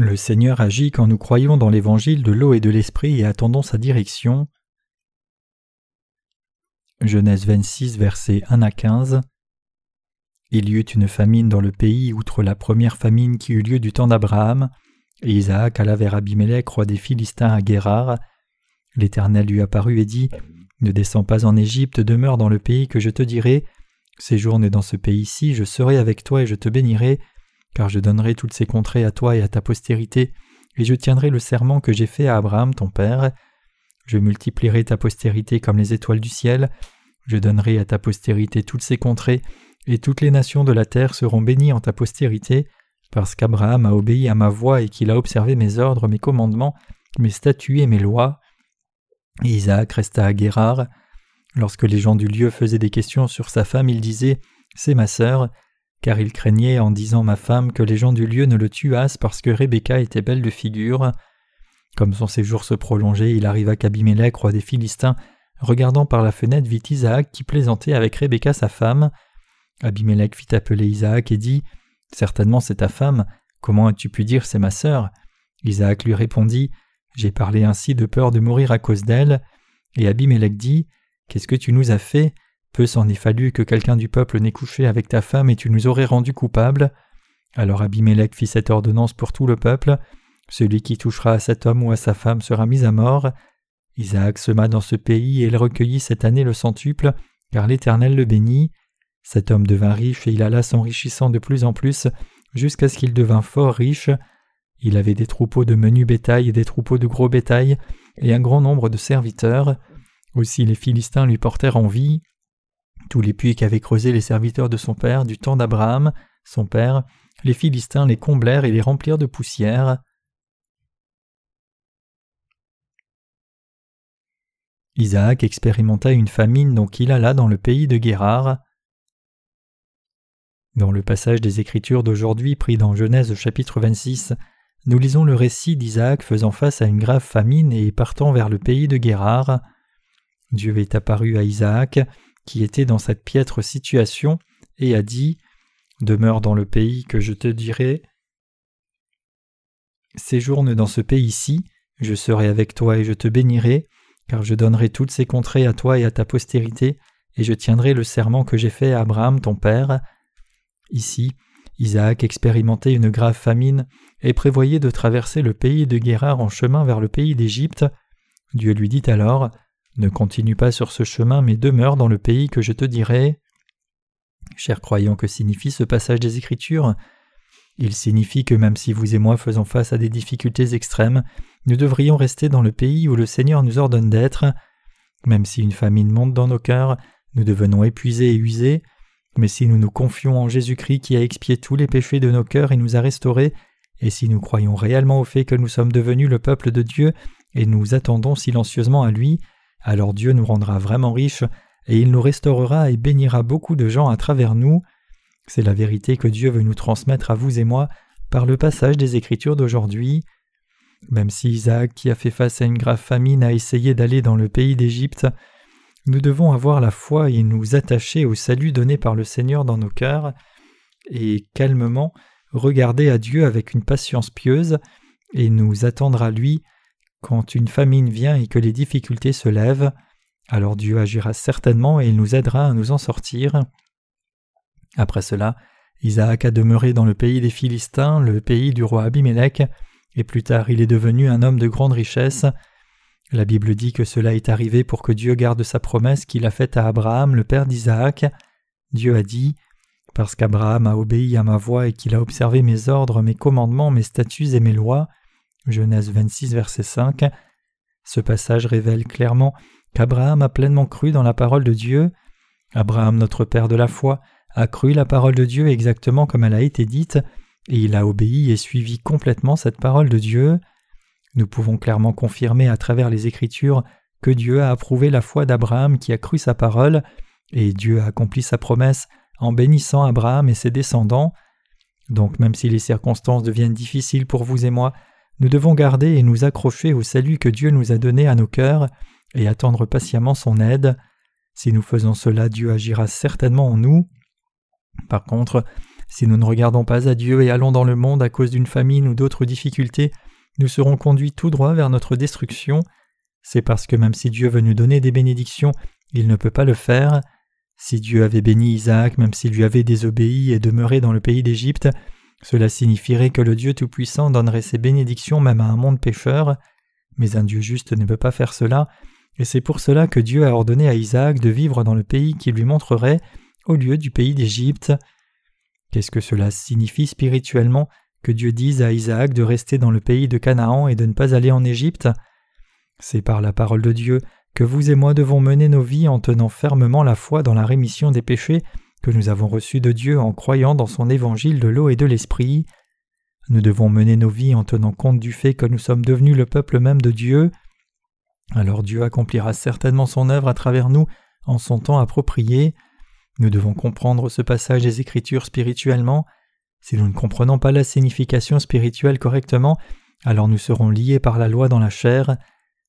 Le Seigneur agit quand nous croyons dans l'évangile de l'eau et de l'esprit et attendons sa direction. Genèse 26, versets 1 à 15. Il y eut une famine dans le pays, outre la première famine qui eut lieu du temps d'Abraham. Isaac alla vers Abimelech, roi des Philistins à Guérard. L'Éternel lui apparut et dit Ne descends pas en Égypte, demeure dans le pays que je te dirai. Séjourne dans ce pays-ci, je serai avec toi et je te bénirai, car je donnerai toutes ces contrées à toi et à ta postérité, et je tiendrai le serment que j'ai fait à Abraham ton père. Je multiplierai ta postérité comme les étoiles du ciel, je donnerai à ta postérité toutes ces contrées, et toutes les nations de la terre seront bénies en ta postérité, parce qu'Abraham a obéi à ma voix et qu'il a observé mes ordres, mes commandements, mes statuts et mes lois. Isaac resta à Guérard. Lorsque les gens du lieu faisaient des questions sur sa femme, il disait C'est ma sœur, car il craignait en disant ma femme que les gens du lieu ne le tuassent parce que Rebecca était belle de figure. Comme son séjour se prolongeait, il arriva qu'Abimelech, roi des Philistins, regardant par la fenêtre, vit Isaac qui plaisantait avec Rebecca sa femme. Abimelech fit appeler Isaac et dit Certainement c'est ta femme, comment as-tu pu dire c'est ma sœur? Isaac lui répondit J'ai parlé ainsi de peur de mourir à cause d'elle. Et Abimelech dit Qu'est-ce que tu nous as fait? Peu s'en est fallu que quelqu'un du peuple n'ait couché avec ta femme et tu nous aurais rendu coupables. Alors Abimelech fit cette ordonnance pour tout le peuple Celui qui touchera à cet homme ou à sa femme sera mis à mort. Isaac sema dans ce pays et il recueillit cette année le centuple, car l'Éternel le bénit. Cet homme devint riche et il alla s'enrichissant de plus en plus jusqu'à ce qu'il devint fort riche. Il avait des troupeaux de menu bétail et des troupeaux de gros bétail et un grand nombre de serviteurs. Aussi les Philistins lui portèrent envie. Tous les puits qu'avaient creusés les serviteurs de son père du temps d'Abraham, son père, les Philistins les comblèrent et les remplirent de poussière. Isaac expérimenta une famine donc il alla dans le pays de Guérard. Dans le passage des Écritures d'aujourd'hui pris dans Genèse chapitre 26, nous lisons le récit d'Isaac faisant face à une grave famine et partant vers le pays de Guérard. Dieu est apparu à Isaac, qui était dans cette piètre situation, et a dit Demeure dans le pays que je te dirai. Séjourne dans ce pays-ci, je serai avec toi et je te bénirai, car je donnerai toutes ces contrées à toi et à ta postérité, et je tiendrai le serment que j'ai fait à Abraham ton père. Ici, Isaac expérimentait une grave famine et prévoyait de traverser le pays de Guérard en chemin vers le pays d'Égypte. Dieu lui dit alors Ne continue pas sur ce chemin, mais demeure dans le pays que je te dirai. Chers croyants, que signifie ce passage des Écritures? Il signifie que même si vous et moi faisons face à des difficultés extrêmes, nous devrions rester dans le pays où le Seigneur nous ordonne d'être. Même si une famine monte dans nos cœurs, nous devenons épuisés et usés, mais si nous nous confions en Jésus-Christ qui a expié tous les péchés de nos cœurs et nous a restaurés, et si nous croyons réellement au fait que nous sommes devenus le peuple de Dieu et nous attendons silencieusement à lui, alors Dieu nous rendra vraiment riches et il nous restaurera et bénira beaucoup de gens à travers nous. C'est la vérité que Dieu veut nous transmettre à vous et moi par le passage des Écritures d'aujourd'hui. Même si Isaac, qui a fait face à une grave famine, a essayé d'aller dans le pays d'Égypte, nous devons avoir la foi et nous attacher au salut donné par le Seigneur dans nos cœurs, et calmement regarder à Dieu avec une patience pieuse, et nous attendre à lui quand une famine vient et que les difficultés se lèvent, alors Dieu agira certainement et il nous aidera à nous en sortir. Après cela, Isaac a demeuré dans le pays des Philistins, le pays du roi Abimelech, et plus tard il est devenu un homme de grande richesse. La Bible dit que cela est arrivé pour que Dieu garde sa promesse qu'il a faite à Abraham, le père d'Isaac. Dieu a dit Parce qu'Abraham a obéi à ma voix et qu'il a observé mes ordres, mes commandements, mes statuts et mes lois. Genèse 26, verset 5. Ce passage révèle clairement qu'Abraham a pleinement cru dans la parole de Dieu. Abraham, notre père de la foi, a cru la parole de Dieu exactement comme elle a été dite, et il a obéi et suivi complètement cette parole de Dieu. Nous pouvons clairement confirmer à travers les Écritures que Dieu a approuvé la foi d'Abraham qui a cru sa parole, et Dieu a accompli sa promesse en bénissant Abraham et ses descendants. Donc même si les circonstances deviennent difficiles pour vous et moi, nous devons garder et nous accrocher au salut que Dieu nous a donné à nos cœurs et attendre patiemment son aide. Si nous faisons cela, Dieu agira certainement en nous. Par contre, Si nous ne regardons pas à Dieu et allons dans le monde à cause d'une famine ou d'autres difficultés, nous serons conduits tout droit vers notre destruction. C'est parce que même si Dieu veut nous donner des bénédictions, il ne peut pas le faire. Si Dieu avait béni Isaac, même s'il lui avait désobéi et demeuré dans le pays d'Égypte, cela signifierait que le Dieu Tout-Puissant donnerait ses bénédictions même à un monde pécheur. Mais un Dieu juste ne peut pas faire cela, et c'est pour cela que Dieu a ordonné à Isaac de vivre dans le pays qu'il lui montrerait, au lieu du pays d'Égypte. Qu'est-ce que cela signifie spirituellement que Dieu dise à Isaac de rester dans le pays de Canaan et de ne pas aller en Égypte? C'est par la parole de Dieu que vous et moi devons mener nos vies en tenant fermement la foi dans la rémission des péchés que nous avons reçus de Dieu en croyant dans son évangile de l'eau et de l'esprit. Nous devons mener nos vies en tenant compte du fait que nous sommes devenus le peuple même de Dieu. Alors Dieu accomplira certainement son œuvre à travers nous en son temps approprié. Nous devons comprendre ce passage des Écritures spirituellement. Si nous ne comprenons pas la signification spirituelle correctement, alors nous serons liés par la loi dans la chair.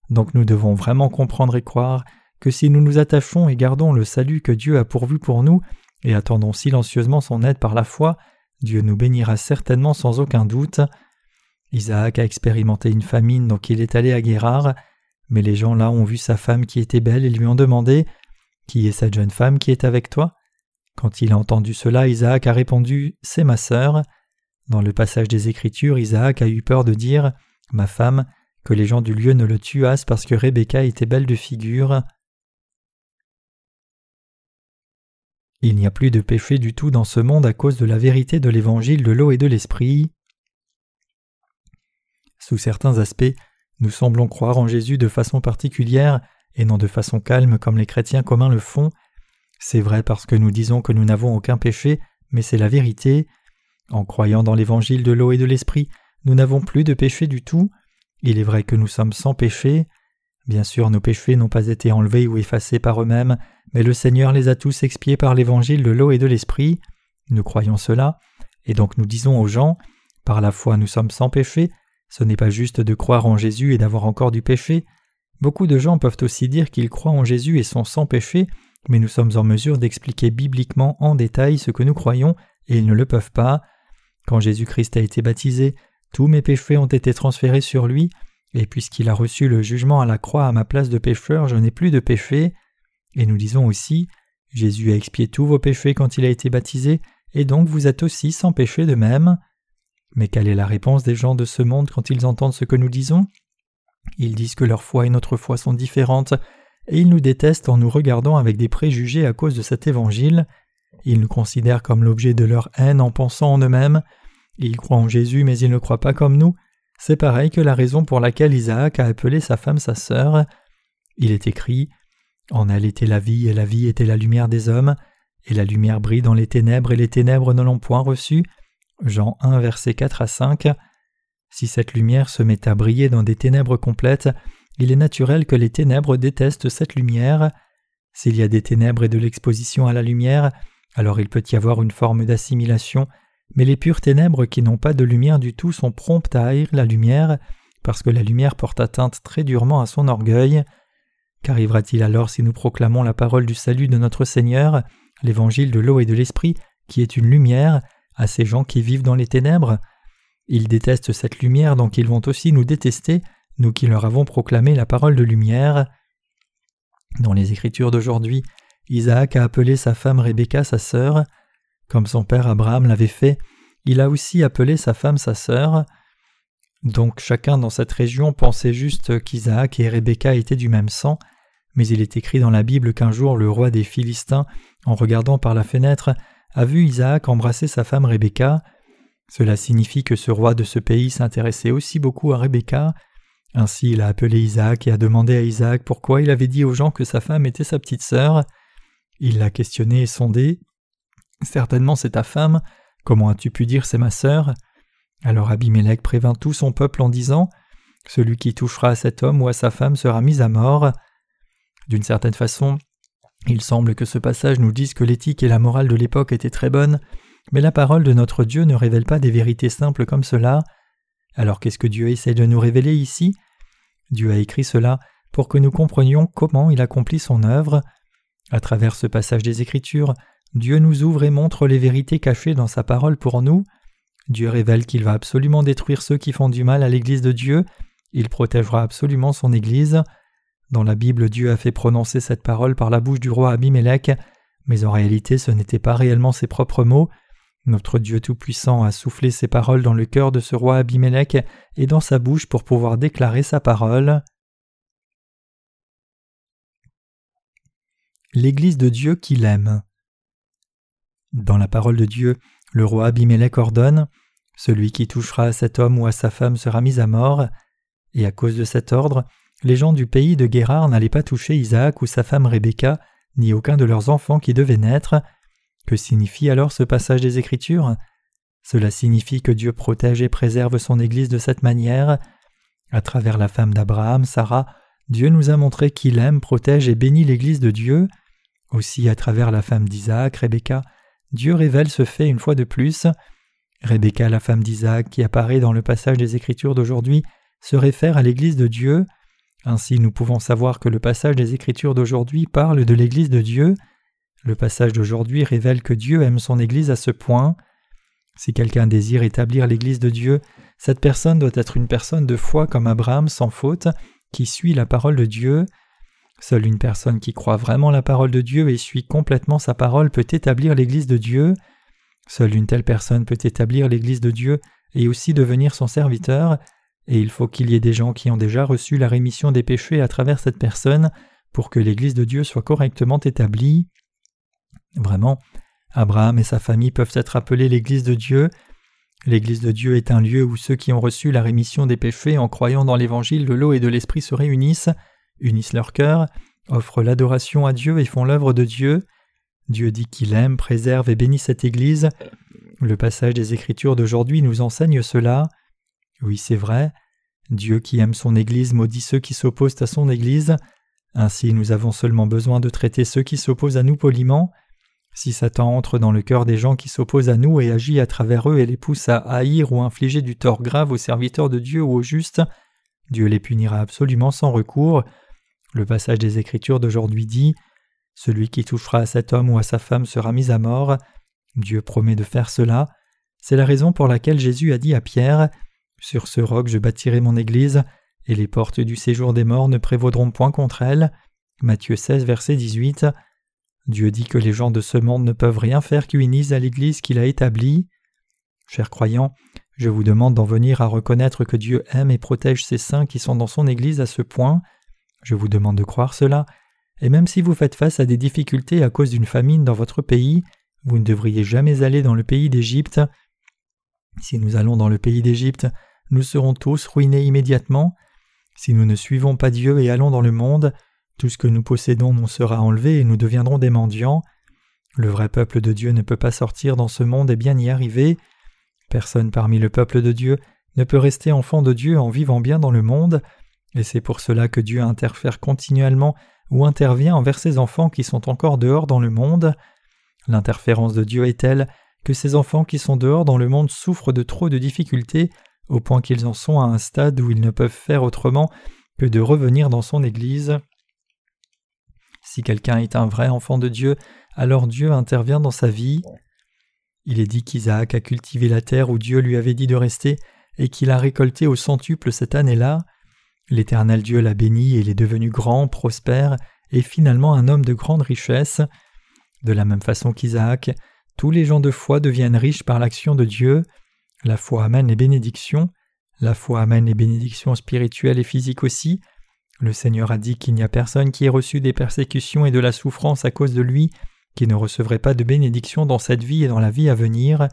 Donc nous devons vraiment comprendre et croire que si nous nous attachons et gardons le salut que Dieu a pourvu pour nous, et attendons silencieusement son aide par la foi, Dieu nous bénira certainement sans aucun doute. Isaac a expérimenté une famine, donc il est allé à Guérard, mais les gens là ont vu sa femme qui était belle et lui ont demandé Qui est cette jeune femme qui est avec toi? Quand il a entendu cela, Isaac a répondu C'est ma sœur. Dans le passage des Écritures, Isaac a eu peur de dire Ma femme, que les gens du lieu ne le tuassent parce que Rebecca était belle de figure. Il n'y a plus de péché du tout dans ce monde à cause de la vérité de l'évangile de l'eau et de l'esprit. Sous certains aspects, nous semblons croire en Jésus de façon particulière et non de façon calme comme les chrétiens communs le font, c'est vrai parce que nous disons que nous n'avons aucun péché, mais c'est la vérité. En croyant dans l'évangile de l'eau et de l'esprit, nous n'avons plus de péché du tout. Il est vrai que nous sommes sans péché. Bien sûr, nos péchés n'ont pas été enlevés ou effacés par eux-mêmes, mais le Seigneur les a tous expiés par l'évangile de l'eau et de l'esprit. Nous croyons cela, et donc nous disons aux gens Par la foi nous sommes sans péché. Ce n'est pas juste de croire en Jésus et d'avoir encore du péché. Beaucoup de gens peuvent aussi dire qu'ils croient en Jésus et sont sans péché, mais nous sommes en mesure d'expliquer bibliquement en détail ce que nous croyons, et ils ne le peuvent pas. Quand Jésus-Christ a été baptisé, tous mes péchés ont été transférés sur lui, et puisqu'il a reçu le jugement à la croix à ma place de pécheur, je n'ai plus de péché. Et nous disons aussi, Jésus a expié tous vos péchés quand il a été baptisé, et donc vous êtes aussi sans péché de même. Mais quelle est la réponse des gens de ce monde quand ils entendent ce que nous disons? Ils disent que leur foi et notre foi sont différentes, et ils nous détestent en nous regardant avec des préjugés à cause de cet évangile. Ils nous considèrent comme l'objet de leur haine en pensant en eux-mêmes. Ils croient en Jésus mais ils ne croient pas comme nous. C'est pareil que la raison pour laquelle Isaac a appelé sa femme sa sœur. Il est écrit En elle était la vie, et la vie était la lumière des hommes, et la lumière brille dans les ténèbres, et les ténèbres ne l'ont point reçue. Jean 1, versets 4 à 5. Si cette lumière se met à briller dans des ténèbres complètes, il est naturel que les ténèbres détestent cette lumière. S'il y a des ténèbres et de l'exposition à la lumière, alors il peut y avoir une forme d'assimilation, mais les pures ténèbres qui n'ont pas de lumière du tout sont promptes à haïr la lumière, parce que la lumière porte atteinte très durement à son orgueil. Qu'arrivera-t-il alors si nous proclamons la parole du salut de notre Seigneur, l'évangile de l'eau et de l'esprit, qui est une lumière, à ces gens qui vivent dans les ténèbres? Ils détestent cette lumière, donc ils vont aussi nous détester, nous qui leur avons proclamé la parole de lumière. Dans les Écritures d'aujourd'hui, Isaac a appelé sa femme Rebecca sa sœur. Comme son père Abraham l'avait fait, il a aussi appelé sa femme sa sœur. Donc chacun dans cette région pensait juste qu'Isaac et Rebecca étaient du même sang, mais il est écrit dans la Bible qu'un jour le roi des Philistins, en regardant par la fenêtre, a vu Isaac embrasser sa femme Rebecca. Cela signifie que ce roi de ce pays s'intéressait aussi beaucoup à Rebecca, ainsi il a appelé Isaac et a demandé à Isaac pourquoi il avait dit aux gens que sa femme était sa petite sœur. Il l'a questionné et sondé. Certainement c'est ta femme. Comment as-tu pu dire c'est ma sœur? Alors Abimelech prévint tout son peuple en disant Celui qui touchera à cet homme ou à sa femme sera mis à mort. D'une certaine façon, il semble que ce passage nous dise que l'éthique et la morale de l'époque étaient très bonnes, mais la parole de notre Dieu ne révèle pas des vérités simples comme cela. Alors qu'est-ce que Dieu essaie de nous révéler ici? Dieu a écrit cela pour que nous comprenions comment il accomplit son œuvre. À travers ce passage des Écritures, Dieu nous ouvre et montre les vérités cachées dans sa parole pour nous. Dieu révèle qu'il va absolument détruire ceux qui font du mal à l'Église de Dieu, il protégera absolument son Église. Dans la Bible, Dieu a fait prononcer cette parole par la bouche du roi Abimelech, mais en réalité ce n'était pas réellement ses propres mots. Notre Dieu Tout-Puissant a soufflé ses paroles dans le cœur de ce roi Abimelech et dans sa bouche pour pouvoir déclarer sa parole. L'Église de Dieu qu'il aime. Dans la parole de Dieu, le roi Abimelech ordonne Celui qui touchera à cet homme ou à sa femme sera mis à mort. Et à cause de cet ordre, les gens du pays de Guérard n'allaient pas toucher Isaac ou sa femme Rebecca, ni aucun de leurs enfants qui devaient naître. Que signifie alors ce passage des Écritures? Cela signifie que Dieu protège et préserve son Église de cette manière. À travers la femme d'Abraham, Sarah, Dieu nous a montré qu'il aime, protège et bénit l'Église de Dieu. Aussi, à travers la femme d'Isaac, Rebecca, Dieu révèle ce fait une fois de plus. Rebecca, la femme d'Isaac, qui apparaît dans le passage des Écritures d'aujourd'hui, se réfère à l'Église de Dieu. Ainsi nous pouvons savoir que le passage des Écritures d'aujourd'hui parle de l'Église de Dieu. Le passage d'aujourd'hui révèle que Dieu aime son Église à ce point. Si quelqu'un désire établir l'Église de Dieu, cette personne doit être une personne de foi comme Abraham sans faute, qui suit la parole de Dieu. Seule une personne qui croit vraiment la parole de Dieu et suit complètement sa parole peut établir l'Église de Dieu. Seule une telle personne peut établir l'Église de Dieu et aussi devenir son serviteur, et il faut qu'il y ait des gens qui ont déjà reçu la rémission des péchés à travers cette personne pour que l'Église de Dieu soit correctement établie. Vraiment, Abraham et sa famille peuvent être appelés l'Église de Dieu. L'Église de Dieu est un lieu où ceux qui ont reçu la rémission des péchés en croyant dans l'Évangile de l'eau et de l'Esprit se réunissent, unissent leur cœur, offrent l'adoration à Dieu et font l'œuvre de Dieu. Dieu dit qu'il aime, préserve et bénit cette Église. Le passage des Écritures d'aujourd'hui nous enseigne cela. Oui, c'est vrai. Dieu qui aime son Église maudit ceux qui s'opposent à son Église. Ainsi nous avons seulement besoin de traiter ceux qui s'opposent à nous poliment. Si Satan entre dans le cœur des gens qui s'opposent à nous et agit à travers eux et les pousse à haïr ou infliger du tort grave aux serviteurs de Dieu ou aux justes, Dieu les punira absolument sans recours. Le passage des Écritures d'aujourd'hui dit Celui qui touchera à cet homme ou à sa femme sera mis à mort. Dieu promet de faire cela. C'est la raison pour laquelle Jésus a dit à Pierre sur ce roc je bâtirai mon Église, et les portes du séjour des morts ne prévaudront point contre elle. Matthieu 16, verset 18. Dieu dit que les gens de ce monde ne peuvent rien faire qu'unissent à l'Église qu'il a établie. Chers croyants, je vous demande d'en venir à reconnaître que Dieu aime et protège ses saints qui sont dans son Église à ce point. Je vous demande de croire cela, et même si vous faites face à des difficultés à cause d'une famine dans votre pays, vous ne devriez jamais aller dans le pays d'Égypte. Si nous allons dans le pays d'Égypte, nous serons tous ruinés immédiatement. Si nous ne suivons pas Dieu et allons dans le monde, tout ce que nous possédons nous sera enlevé et nous deviendrons des mendiants. Le vrai peuple de Dieu ne peut pas sortir dans ce monde et bien y arriver. Personne parmi le peuple de Dieu ne peut rester enfant de Dieu en vivant bien dans le monde, et c'est pour cela que Dieu interfère continuellement ou intervient envers ses enfants qui sont encore dehors dans le monde. L'interférence de Dieu est telle que ces enfants qui sont dehors dans le monde souffrent de trop de difficultés au point qu'ils en sont à un stade où ils ne peuvent faire autrement que de revenir dans son Église. Si quelqu'un est un vrai enfant de Dieu, alors Dieu intervient dans sa vie. Il est dit qu'Isaac a cultivé la terre où Dieu lui avait dit de rester et qu'il a récolté au centuple cette année-là. L'Éternel Dieu l'a béni et il est devenu grand, prospère et finalement un homme de grande richesse. De la même façon qu'Isaac, tous les gens de foi deviennent riches par l'action de Dieu. La foi amène les bénédictions, la foi amène les bénédictions spirituelles et physiques aussi. Le Seigneur a dit qu'il n'y a personne qui ait reçu des persécutions et de la souffrance à cause de lui qui ne recevrait pas de bénédictions dans cette vie et dans la vie à venir.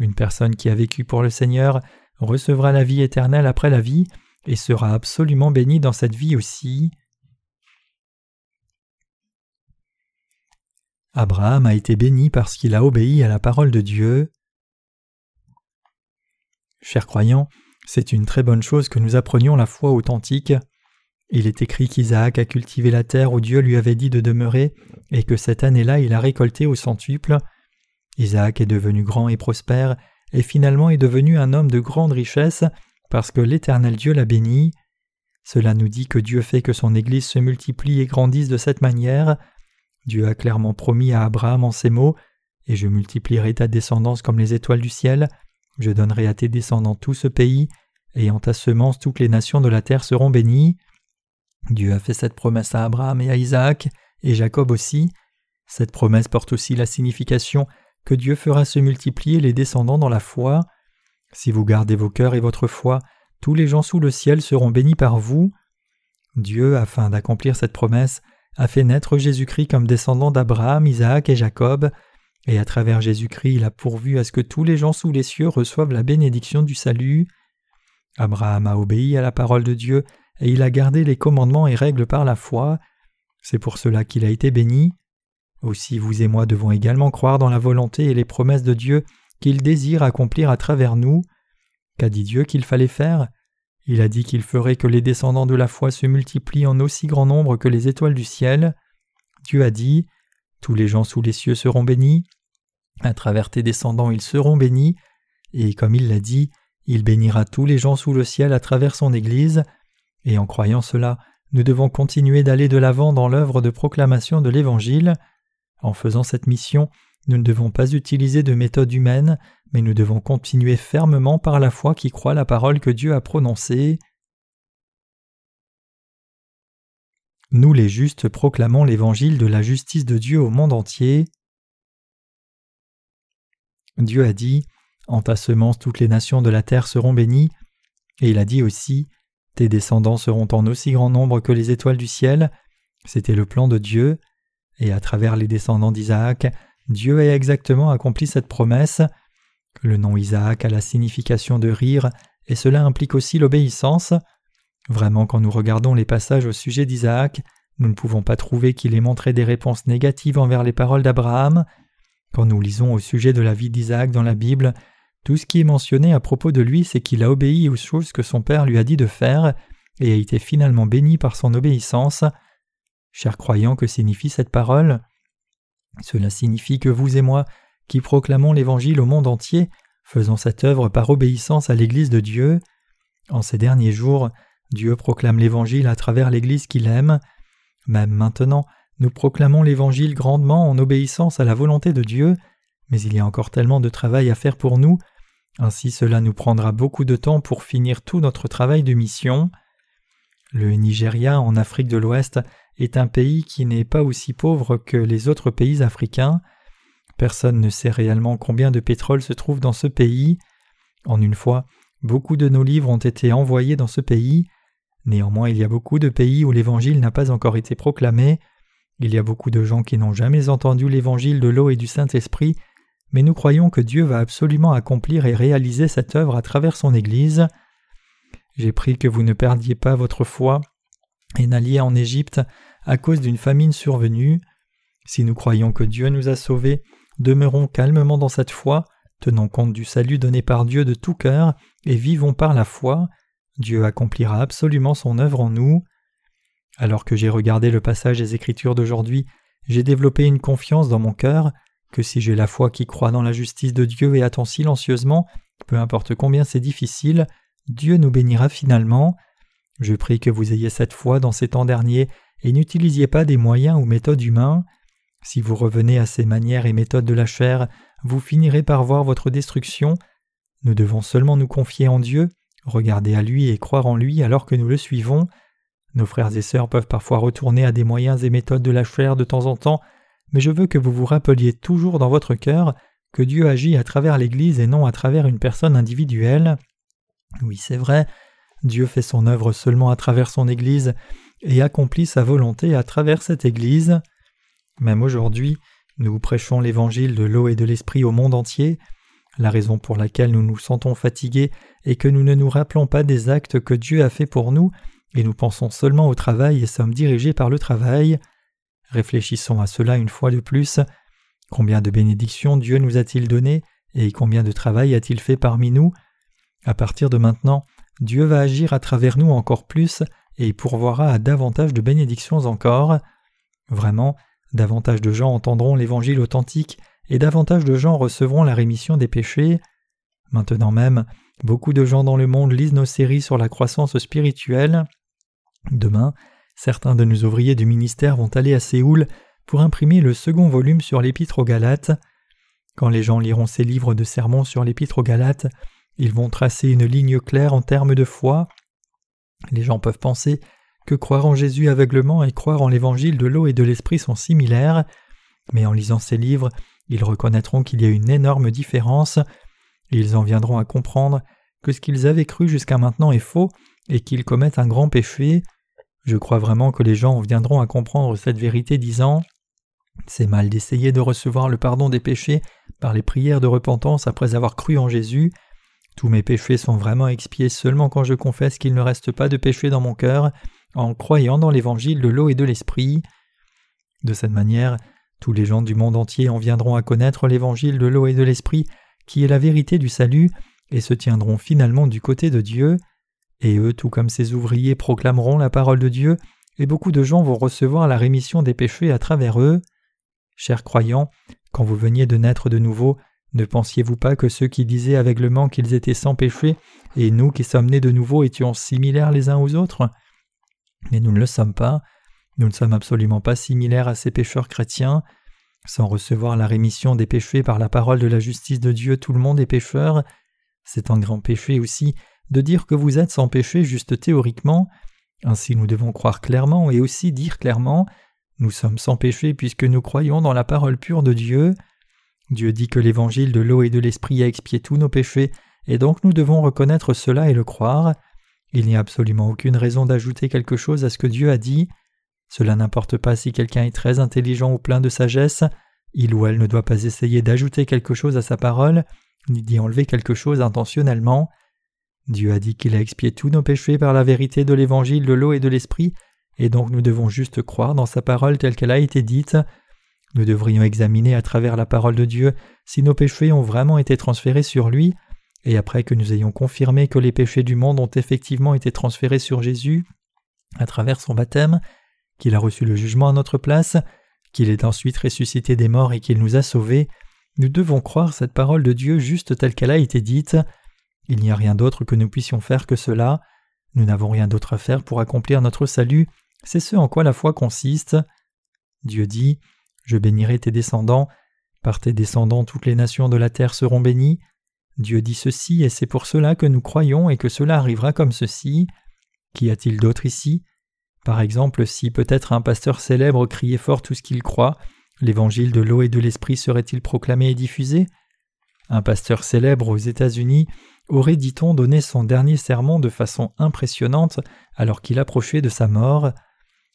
Une personne qui a vécu pour le Seigneur recevra la vie éternelle après la vie et sera absolument bénie dans cette vie aussi. Abraham a été béni parce qu'il a obéi à la parole de Dieu. Chers croyants, c'est une très bonne chose que nous apprenions la foi authentique. Il est écrit qu'Isaac a cultivé la terre où Dieu lui avait dit de demeurer, et que cette année-là il a récolté au centuple. Isaac est devenu grand et prospère, et finalement est devenu un homme de grande richesse, parce que l'Éternel Dieu l'a béni. Cela nous dit que Dieu fait que son Église se multiplie et grandisse de cette manière. Dieu a clairement promis à Abraham en ces mots Et je multiplierai ta descendance comme les étoiles du ciel, je donnerai à tes descendants tout ce pays, et en ta semence toutes les nations de la terre seront bénies. Dieu a fait cette promesse à Abraham et à Isaac, et Jacob aussi. Cette promesse porte aussi la signification que Dieu fera se multiplier les descendants dans la foi. Si vous gardez vos cœurs et votre foi, tous les gens sous le ciel seront bénis par vous. Dieu, afin d'accomplir cette promesse, a fait naître Jésus-Christ comme descendant d'Abraham, Isaac et Jacob, et à travers Jésus-Christ il a pourvu à ce que tous les gens sous les cieux reçoivent la bénédiction du salut. Abraham a obéi à la parole de Dieu, et il a gardé les commandements et règles par la foi. C'est pour cela qu'il a été béni. Aussi vous et moi devons également croire dans la volonté et les promesses de Dieu qu'il désire accomplir à travers nous. Qu'a dit Dieu qu'il fallait faire? Il a dit qu'il ferait que les descendants de la foi se multiplient en aussi grand nombre que les étoiles du ciel. Dieu a dit Tous les gens sous les cieux seront bénis. À travers tes descendants ils seront bénis. Et comme il l'a dit, il bénira tous les gens sous le ciel à travers son Église. Et en croyant cela, nous devons continuer d'aller de l'avant dans l'œuvre de proclamation de l'Évangile. En faisant cette mission, nous ne devons pas utiliser de méthode humaine, mais nous devons continuer fermement par la foi qui croit la parole que Dieu a prononcée. Nous les justes proclamons l'évangile de la justice de Dieu au monde entier. Dieu a dit En ta semence toutes les nations de la terre seront bénies, et il a dit aussi Tes descendants seront en aussi grand nombre que les étoiles du ciel. C'était le plan de Dieu et à travers les descendants d'Isaac, Dieu a exactement accompli cette promesse. Le nom Isaac a la signification de rire, et cela implique aussi l'obéissance. Vraiment, quand nous regardons les passages au sujet d'Isaac, nous ne pouvons pas trouver qu'il ait montré des réponses négatives envers les paroles d'Abraham. Quand nous lisons au sujet de la vie d'Isaac dans la Bible, tout ce qui est mentionné à propos de lui, c'est qu'il a obéi aux choses que son père lui a dit de faire, et a été finalement béni par son obéissance. Chers croyants, que signifie cette parole? Cela signifie que vous et moi, qui proclamons l'Évangile au monde entier, faisons cette œuvre par obéissance à l'Église de Dieu. En ces derniers jours, Dieu proclame l'Évangile à travers l'Église qu'il aime. Même maintenant, nous proclamons l'Évangile grandement en obéissance à la volonté de Dieu, mais il y a encore tellement de travail à faire pour nous, ainsi cela nous prendra beaucoup de temps pour finir tout notre travail de mission. Le Nigeria, en Afrique de l'Ouest, est un pays qui n'est pas aussi pauvre que les autres pays africains. Personne ne sait réellement combien de pétrole se trouve dans ce pays. En une fois, beaucoup de nos livres ont été envoyés dans ce pays. Néanmoins, il y a beaucoup de pays où l'Évangile n'a pas encore été proclamé. Il y a beaucoup de gens qui n'ont jamais entendu l'Évangile de l'eau et du Saint-Esprit, mais nous croyons que Dieu va absolument accomplir et réaliser cette œuvre à travers son Église. J'ai pris que vous ne perdiez pas votre foi et n'alliez en Égypte à cause d'une famine survenue. Si nous croyons que Dieu nous a sauvés, demeurons calmement dans cette foi, tenons compte du salut donné par Dieu de tout cœur, et vivons par la foi. Dieu accomplira absolument son œuvre en nous. Alors que j'ai regardé le passage des Écritures d'aujourd'hui, j'ai développé une confiance dans mon cœur que si j'ai la foi qui croit dans la justice de Dieu et attend silencieusement, peu importe combien c'est difficile, Dieu nous bénira finalement. Je prie que vous ayez cette foi dans ces temps derniers et n'utilisiez pas des moyens ou méthodes humains. Si vous revenez à ces manières et méthodes de la chair, vous finirez par voir votre destruction. Nous devons seulement nous confier en Dieu, regarder à lui et croire en lui alors que nous le suivons. Nos frères et sœurs peuvent parfois retourner à des moyens et méthodes de la chair de temps en temps, mais je veux que vous vous rappeliez toujours dans votre cœur que Dieu agit à travers l'Église et non à travers une personne individuelle. Oui, c'est vrai, Dieu fait son œuvre seulement à travers son Église, et accomplit sa volonté à travers cette Église. Même aujourd'hui, nous prêchons l'évangile de l'eau et de l'esprit au monde entier. La raison pour laquelle nous nous sentons fatigués est que nous ne nous rappelons pas des actes que Dieu a faits pour nous, et nous pensons seulement au travail et sommes dirigés par le travail. Réfléchissons à cela une fois de plus. Combien de bénédictions Dieu nous a-t-il données et combien de travail a-t-il fait parmi nous? À partir de maintenant, Dieu va agir à travers nous encore plus et pourvoira à davantage de bénédictions encore. Vraiment, davantage de gens entendront l'Évangile authentique et davantage de gens recevront la rémission des péchés. Maintenant même, beaucoup de gens dans le monde lisent nos séries sur la croissance spirituelle. Demain, certains de nos ouvriers du ministère vont aller à Séoul pour imprimer le second volume sur l'Épître aux Galates. Quand les gens liront ces livres de sermons sur l'Épître aux Galates, ils vont tracer une ligne claire en termes de foi. Les gens peuvent penser que croire en Jésus aveuglement et croire en l'évangile de l'eau et de l'esprit sont similaires, mais en lisant ces livres, ils reconnaîtront qu'il y a une énorme différence. Ils en viendront à comprendre que ce qu'ils avaient cru jusqu'à maintenant est faux et qu'ils commettent un grand péché. Je crois vraiment que les gens viendront à comprendre cette vérité disant C'est mal d'essayer de recevoir le pardon des péchés par les prières de repentance après avoir cru en Jésus. Tous mes péchés sont vraiment expiés seulement quand je confesse qu'il ne reste pas de péché dans mon cœur, en croyant dans l'évangile de l'eau et de l'esprit. De cette manière, tous les gens du monde entier en viendront à connaître l'évangile de l'eau et de l'esprit, qui est la vérité du salut, et se tiendront finalement du côté de Dieu. Et eux, tout comme ces ouvriers, proclameront la parole de Dieu, et beaucoup de gens vont recevoir la rémission des péchés à travers eux. Chers croyants, quand vous veniez de naître de nouveau, ne pensiez-vous pas que ceux qui disaient aveuglement qu'ils étaient sans péché, et nous qui sommes nés de nouveau étions similaires les uns aux autres? Mais nous ne le sommes pas. Nous ne sommes absolument pas similaires à ces pécheurs chrétiens. Sans recevoir la rémission des péchés par la parole de la justice de Dieu, tout le monde est pécheur. C'est un grand péché aussi de dire que vous êtes sans péché juste théoriquement. Ainsi nous devons croire clairement et aussi dire clairement Nous sommes sans péché puisque nous croyons dans la parole pure de Dieu. Dieu dit que l'évangile de l'eau et de l'esprit a expié tous nos péchés, et donc nous devons reconnaître cela et le croire. Il n'y a absolument aucune raison d'ajouter quelque chose à ce que Dieu a dit. Cela n'importe pas si quelqu'un est très intelligent ou plein de sagesse, il ou elle ne doit pas essayer d'ajouter quelque chose à sa parole, ni d'y enlever quelque chose intentionnellement. Dieu a dit qu'il a expié tous nos péchés par la vérité de l'évangile de l'eau et de l'esprit, et donc nous devons juste croire dans sa parole telle qu'elle a été dite. Nous devrions examiner à travers la parole de Dieu si nos péchés ont vraiment été transférés sur lui, et après que nous ayons confirmé que les péchés du monde ont effectivement été transférés sur Jésus, à travers son baptême, qu'il a reçu le jugement à notre place, qu'il est ensuite ressuscité des morts et qu'il nous a sauvés, nous devons croire cette parole de Dieu juste telle qu'elle a été dite. Il n'y a rien d'autre que nous puissions faire que cela. Nous n'avons rien d'autre à faire pour accomplir notre salut, c'est ce en quoi la foi consiste. Dieu dit Je bénirai tes descendants, par tes descendants toutes les nations de la terre seront bénies. Dieu dit ceci, et c'est pour cela que nous croyons et que cela arrivera comme ceci. Qu'y a-t-il d'autre ici? Par exemple, si peut-être un pasteur célèbre criait fort tout ce qu'il croit, l'évangile de l'eau et de l'esprit serait-il proclamé et diffusé? Un pasteur célèbre aux États-Unis aurait, dit-on, donné son dernier sermon de façon impressionnante alors qu'il approchait de sa mort.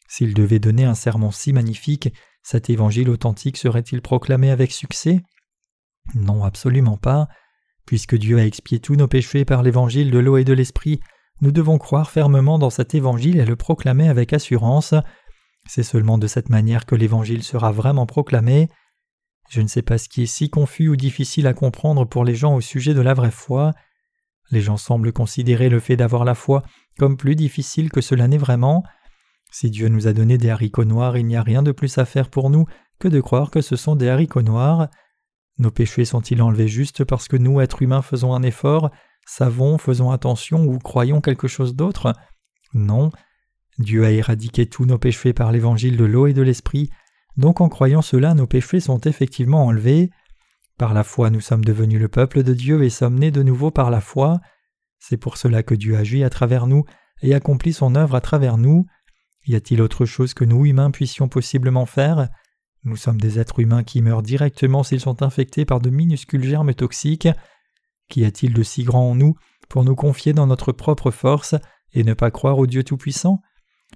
S'il devait donner un sermon si magnifique, cet évangile authentique serait-il proclamé avec succès? Non, absolument pas. Puisque Dieu a expié tous nos péchés par l'évangile de l'eau et de l'esprit, nous devons croire fermement dans cet évangile et le proclamer avec assurance. C'est seulement de cette manière que l'évangile sera vraiment proclamé. Je ne sais pas ce qui est si confus ou difficile à comprendre pour les gens au sujet de la vraie foi. Les gens semblent considérer le fait d'avoir la foi comme plus difficile que cela n'est vraiment. Si Dieu nous a donné des haricots noirs, il n'y a rien de plus à faire pour nous que de croire que ce sont des haricots noirs. Nos péchés sont-ils enlevés juste parce que nous, êtres humains, faisons un effort, savons, faisons attention ou croyons quelque chose d'autre? Non. Dieu a éradiqué tous nos péchés par l'évangile de l'eau et de l'esprit, donc en croyant cela, nos péchés sont effectivement enlevés. Par la foi, nous sommes devenus le peuple de Dieu et sommes nés de nouveau par la foi. C'est pour cela que Dieu agit à travers nous et accomplit son œuvre à travers nous. Y a-t-il autre chose que nous, humains, puissions possiblement faire? Nous sommes des êtres humains qui meurent directement s'ils sont infectés par de minuscules germes toxiques. Qu'y a-t-il de si grand en nous pour nous confier dans notre propre force et ne pas croire au Dieu Tout-Puissant?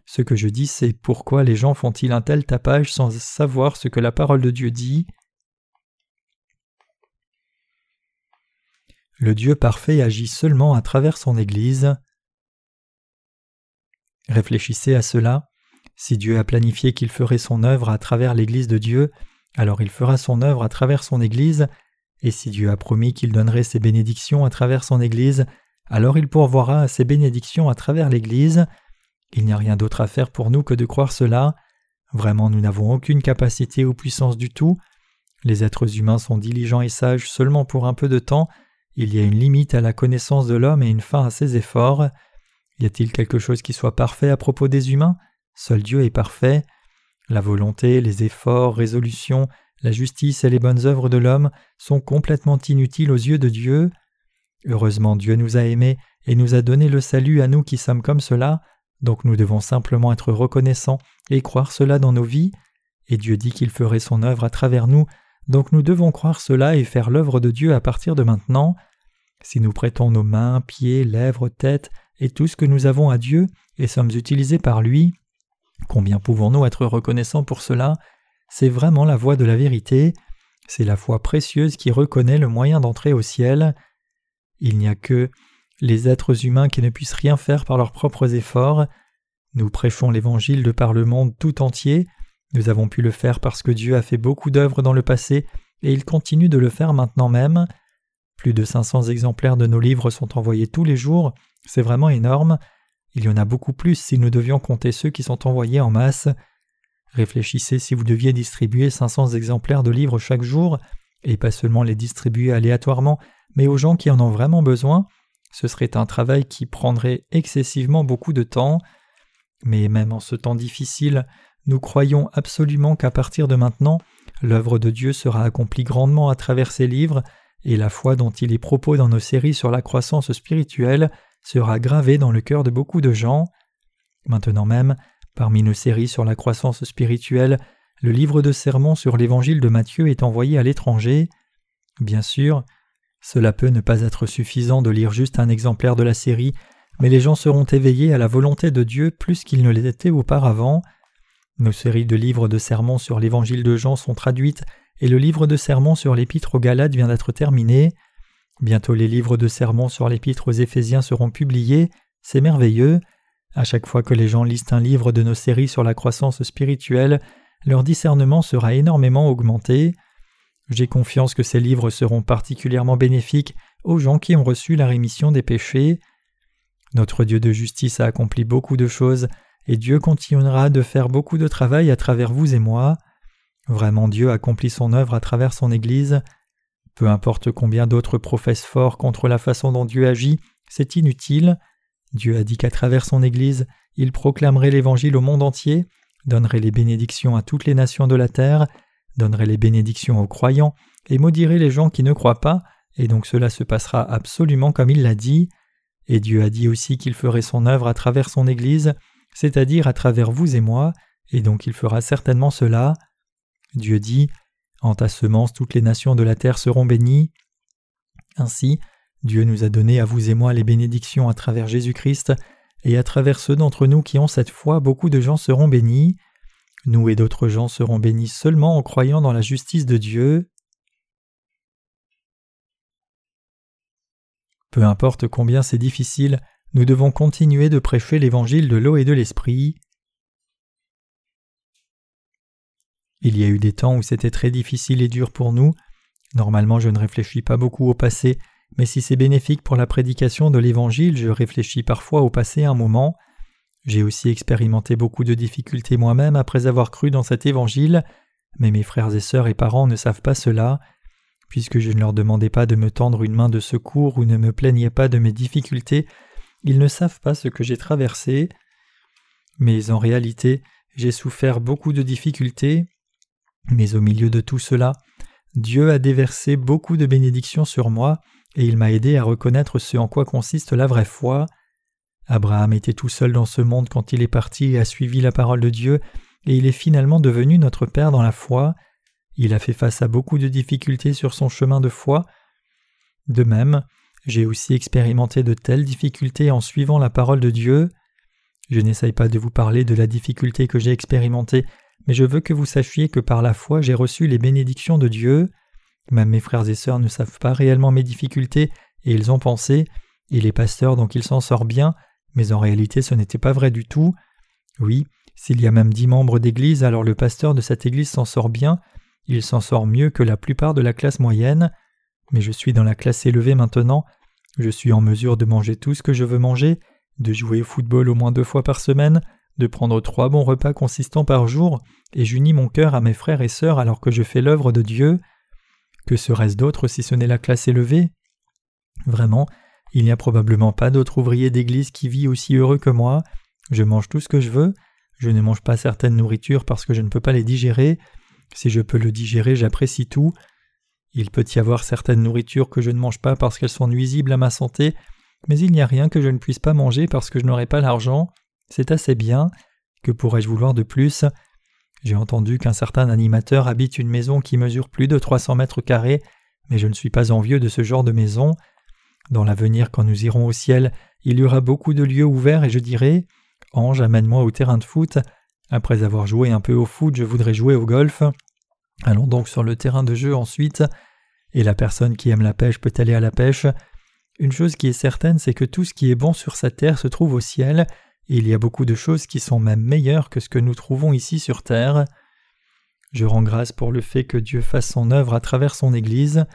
Ce que je dis, c'est pourquoi les gens font-ils un tel tapage sans savoir ce que la parole de Dieu dit? Le Dieu parfait agit seulement à travers son Église. Réfléchissez à cela. Si Dieu a planifié qu'il ferait son œuvre à travers l'Église de Dieu, alors il fera son œuvre à travers son Église, et si Dieu a promis qu'il donnerait ses bénédictions à travers son Église, alors il pourvoira ses bénédictions à travers l'Église. Il n'y a rien d'autre à faire pour nous que de croire cela. Vraiment, nous n'avons aucune capacité ou puissance du tout. Les êtres humains sont diligents et sages seulement pour un peu de temps, il y a une limite à la connaissance de l'homme et une fin à ses efforts. Y a-t-il quelque chose qui soit parfait à propos des humains? Seul Dieu est parfait. La volonté, les efforts, résolutions, la justice et les bonnes œuvres de l'homme sont complètement inutiles aux yeux de Dieu. Heureusement Dieu nous a aimés et nous a donné le salut à nous qui sommes comme cela, donc nous devons simplement être reconnaissants et croire cela dans nos vies, et Dieu dit qu'il ferait son œuvre à travers nous, donc nous devons croire cela et faire l'œuvre de Dieu à partir de maintenant. Si nous prêtons nos mains, pieds, lèvres, tête et tout ce que nous avons à Dieu et sommes utilisés par lui, combien pouvons-nous être reconnaissants pour cela? C'est vraiment la voie de la vérité, c'est la foi précieuse qui reconnaît le moyen d'entrer au ciel. Il n'y a que les êtres humains qui ne puissent rien faire par leurs propres efforts. Nous prêchons l'Évangile de par le monde tout entier. Nous avons pu le faire parce que Dieu a fait beaucoup d'œuvres dans le passé et il continue de le faire maintenant même. Plus de 500 exemplaires de nos livres sont envoyés tous les jours, c'est vraiment énorme. Il y en a beaucoup plus si nous devions compter ceux qui sont envoyés en masse. Réfléchissez si vous deviez distribuer 500 exemplaires de livres chaque jour, et pas seulement les distribuer aléatoirement, mais aux gens qui en ont vraiment besoin, ce serait un travail qui prendrait excessivement beaucoup de temps. Mais même en ce temps difficile, nous croyons absolument qu'à partir de maintenant, l'œuvre de Dieu sera accomplie grandement à travers ces livres, et la foi dont il est propos dans nos séries sur la croissance spirituelle sera gravée dans le cœur de beaucoup de gens. Maintenant même, parmi nos séries sur la croissance spirituelle, le livre de sermons sur l'évangile de Matthieu est envoyé à l'étranger. Bien sûr, cela peut ne pas être suffisant de lire juste un exemplaire de la série, mais les gens seront éveillés à la volonté de Dieu plus qu'ils ne l'étaient auparavant. Nos séries de livres de sermons sur l'évangile de Jean sont traduites et le livre de sermons sur l'épître aux Galates vient d'être terminé. Bientôt les livres de sermons sur l'épître aux Éphésiens seront publiés, c'est merveilleux. À chaque fois que les gens lisent un livre de nos séries sur la croissance spirituelle, leur discernement sera énormément augmenté. J'ai confiance que ces livres seront particulièrement bénéfiques aux gens qui ont reçu la rémission des péchés. Notre Dieu de justice a accompli beaucoup de choses, et Dieu continuera de faire beaucoup de travail à travers vous et moi. Vraiment Dieu accomplit son œuvre à travers son Église. Peu importe combien d'autres professent fort contre la façon dont Dieu agit, c'est inutile. Dieu a dit qu'à travers son Église, il proclamerait l'Évangile au monde entier, donnerait les bénédictions à toutes les nations de la terre, donnerait les bénédictions aux croyants et maudirait les gens qui ne croient pas, et donc cela se passera absolument comme il l'a dit. Et Dieu a dit aussi qu'il ferait son œuvre à travers son Église, c'est-à-dire à travers vous et moi, et donc il fera certainement cela. Dieu dit En ta semence toutes les nations de la terre seront bénies. Ainsi, Dieu nous a donné à vous et moi les bénédictions à travers Jésus-Christ, et à travers ceux d'entre nous qui ont cette foi, beaucoup de gens seront bénis. Nous et d'autres gens serons bénis seulement en croyant dans la justice de Dieu. Peu importe combien c'est difficile, nous devons continuer de prêcher l'évangile de l'eau et de l'esprit. Il y a eu des temps où c'était très difficile et dur pour nous. Normalement je ne réfléchis pas beaucoup au passé, mais si c'est bénéfique pour la prédication de l'Évangile, je réfléchis parfois au passé un moment. J'ai aussi expérimenté beaucoup de difficultés moi-même après avoir cru dans cet évangile, mais mes frères et sœurs et parents ne savent pas cela. Puisque je ne leur demandais pas de me tendre une main de secours ou ne me plaignais pas de mes difficultés, ils ne savent pas ce que j'ai traversé. Mais en réalité, j'ai souffert beaucoup de difficultés. Mais au milieu de tout cela, Dieu a déversé beaucoup de bénédictions sur moi, et il m'a aidé à reconnaître ce en quoi consiste la vraie foi. Abraham était tout seul dans ce monde quand il est parti et a suivi la parole de Dieu, et il est finalement devenu notre Père dans la foi. Il a fait face à beaucoup de difficultés sur son chemin de foi. De même, j'ai aussi expérimenté de telles difficultés en suivant la parole de Dieu. Je n'essaye pas de vous parler de la difficulté que j'ai expérimentée, mais je veux que vous sachiez que par la foi j'ai reçu les bénédictions de Dieu. Même mes frères et sœurs ne savent pas réellement mes difficultés, et ils ont pensé, il est pasteur donc il s'en sort bien, mais en réalité ce n'était pas vrai du tout. Oui, s'il y a même dix membres d'église, alors le pasteur de cette église s'en sort bien, il s'en sort mieux que la plupart de la classe moyenne, mais je suis dans la classe élevée maintenant, je suis en mesure de manger tout ce que je veux manger, de jouer au football au moins deux fois par semaine, de prendre trois bons repas consistants par jour, et j'unis mon cœur à mes frères et sœurs alors que je fais l'œuvre de Dieu. Que serait-ce d'autre si ce n'est la classe élevée? Vraiment, il n'y a probablement pas d'autre ouvrier d'église qui vit aussi heureux que moi. Je mange tout ce que je veux, Je ne mange pas certaines nourritures parce que je ne peux pas les digérer. Si je peux le digérer, j'apprécie tout. Il peut y avoir certaines nourritures que je ne mange pas parce qu'elles sont nuisibles à ma santé, mais il n'y a rien que je ne puisse pas manger parce que je n'aurai pas l'argent. C'est assez bien. Que pourrais-je vouloir de plus? J'ai entendu qu'un certain animateur habite une maison qui mesure plus de 300 mètres carrés, mais je ne suis pas envieux de ce genre de maison. Dans l'avenir, quand nous irons au ciel, il y aura beaucoup de lieux ouverts et je dirai Ange, amène-moi au terrain de foot. Après avoir joué un peu au foot, je voudrais jouer au golf. Allons donc sur le terrain de jeu ensuite. Et la personne qui aime la pêche peut aller à la pêche. Une chose qui est certaine, c'est que tout ce qui est bon sur sa terre se trouve au ciel, il y a beaucoup de choses qui sont même meilleures que ce que nous trouvons ici sur terre. Je rends grâce pour le fait que Dieu fasse son œuvre à travers son Église.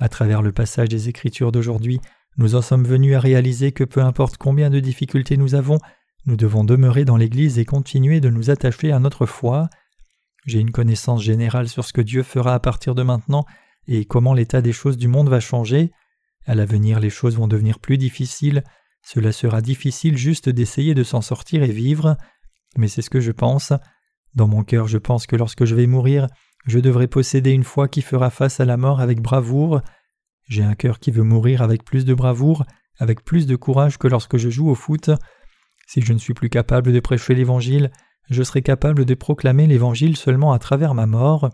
À travers le passage des Écritures d'aujourd'hui, nous en sommes venus à réaliser que peu importe combien de difficultés nous avons, nous devons demeurer dans l'Église et continuer de nous attacher à notre foi. J'ai une connaissance générale sur ce que Dieu fera à partir de maintenant et comment l'état des choses du monde va changer. À l'avenir, les choses vont devenir plus difficiles. Cela sera difficile juste d'essayer de s'en sortir et vivre. Mais c'est ce que je pense. Dans mon cœur, je pense que lorsque je vais mourir, je devrais posséder une foi qui fera face à la mort avec bravoure. J'ai un cœur qui veut mourir avec plus de bravoure, avec plus de courage que lorsque je joue au foot. Si je ne suis plus capable de prêcher l'Évangile, je serai capable de proclamer l'Évangile seulement à travers ma mort.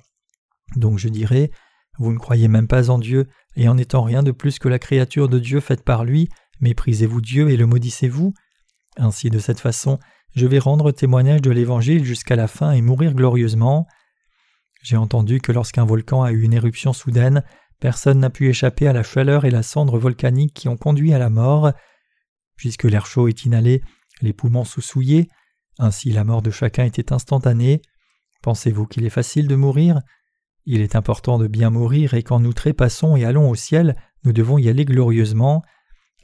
Donc je dirai Vous ne croyez même pas en Dieu, et en étant rien de plus que la créature de Dieu faite par lui, méprisez-vous Dieu et le maudissez-vous? Ainsi de cette façon, je vais rendre témoignage de l'Évangile jusqu'à la fin et mourir glorieusement. J'ai entendu que lorsqu'un volcan a eu une éruption soudaine, personne n'a pu échapper à la chaleur et la cendre volcanique qui ont conduit à la mort. Puisque l'air chaud est inhalé, les poumons sous-souillés, ainsi la mort de chacun était instantanée. Pensez-vous qu'il est facile de mourir? Il est important de bien mourir et quand nous trépassons et allons au ciel, nous devons y aller glorieusement.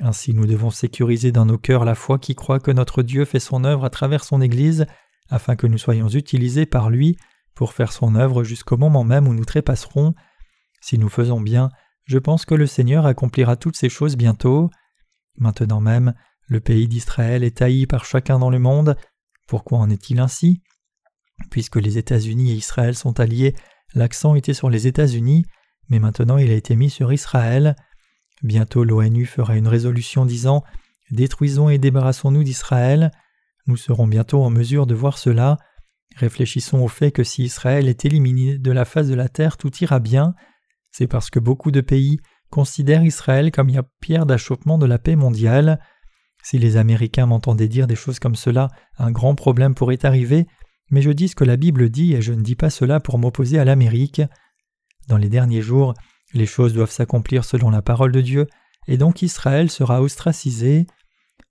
Ainsi nous devons sécuriser dans nos cœurs la foi qui croit que notre Dieu fait son œuvre à travers son Église, afin que nous soyons utilisés par lui pour faire son œuvre jusqu'au moment même où nous trépasserons. Si nous faisons bien, je pense que le Seigneur accomplira toutes ces choses bientôt. Maintenant même, le pays d'Israël est haï par chacun dans le monde. Pourquoi en est-il ainsi? Puisque les États-Unis et Israël sont alliés, l'accent était sur les États-Unis, mais maintenant il a été mis sur Israël. Bientôt l'ONU fera une résolution disant Détruisons et débarrassons-nous d'Israël. Nous serons bientôt en mesure de voir cela. Réfléchissons au fait que si Israël est éliminé de la face de la terre, tout ira bien. C'est parce que beaucoup de pays considèrent Israël comme la pierre d'achoppement de la paix mondiale. Si les Américains m'entendaient dire des choses comme cela, un grand problème pourrait arriver, mais je dis ce que la Bible dit et je ne dis pas cela pour m'opposer à l'Amérique. Dans les derniers jours, les choses doivent s'accomplir selon la parole de Dieu, et donc Israël sera ostracisé.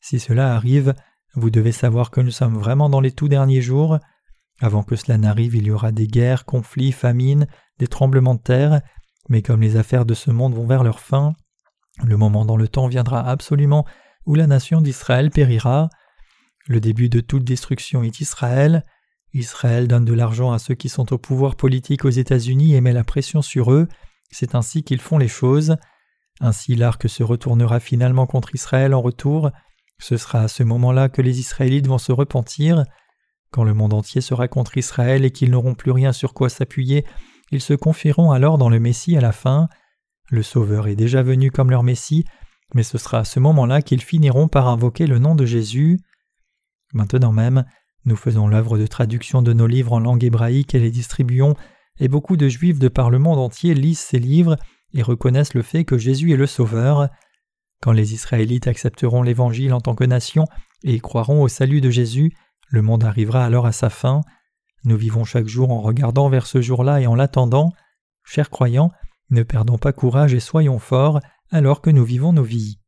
Si cela arrive, vous devez savoir que nous sommes vraiment dans les tout derniers jours. Avant que cela n'arrive, il y aura des guerres, conflits, famines, des tremblements de terre, mais comme les affaires de ce monde vont vers leur fin, le moment dans le temps viendra absolument où la nation d'Israël périra. Le début de toute destruction est Israël. Israël donne de l'argent à ceux qui sont au pouvoir politique aux États-Unis et met la pression sur eux. C'est ainsi qu'ils font les choses. Ainsi l'arc se retournera finalement contre Israël en retour. Ce sera à ce moment-là que les Israélites vont se repentir. Quand le monde entier sera contre Israël et qu'ils n'auront plus rien sur quoi s'appuyer, ils se confieront alors dans le Messie à la fin. Le Sauveur est déjà venu comme leur Messie, mais ce sera à ce moment-là qu'ils finiront par invoquer le nom de Jésus. Maintenant même, nous faisons l'œuvre de traduction de nos livres en langue hébraïque et les distribuons, et beaucoup de Juifs de par le monde entier lisent ces livres et reconnaissent le fait que Jésus est le Sauveur. Quand les Israélites accepteront l'Évangile en tant que nation et croiront au salut de Jésus, le monde arrivera alors à sa fin. Nous vivons chaque jour en regardant vers ce jour-là et en l'attendant. Chers croyants, ne perdons pas courage et soyons forts alors que nous vivons nos vies.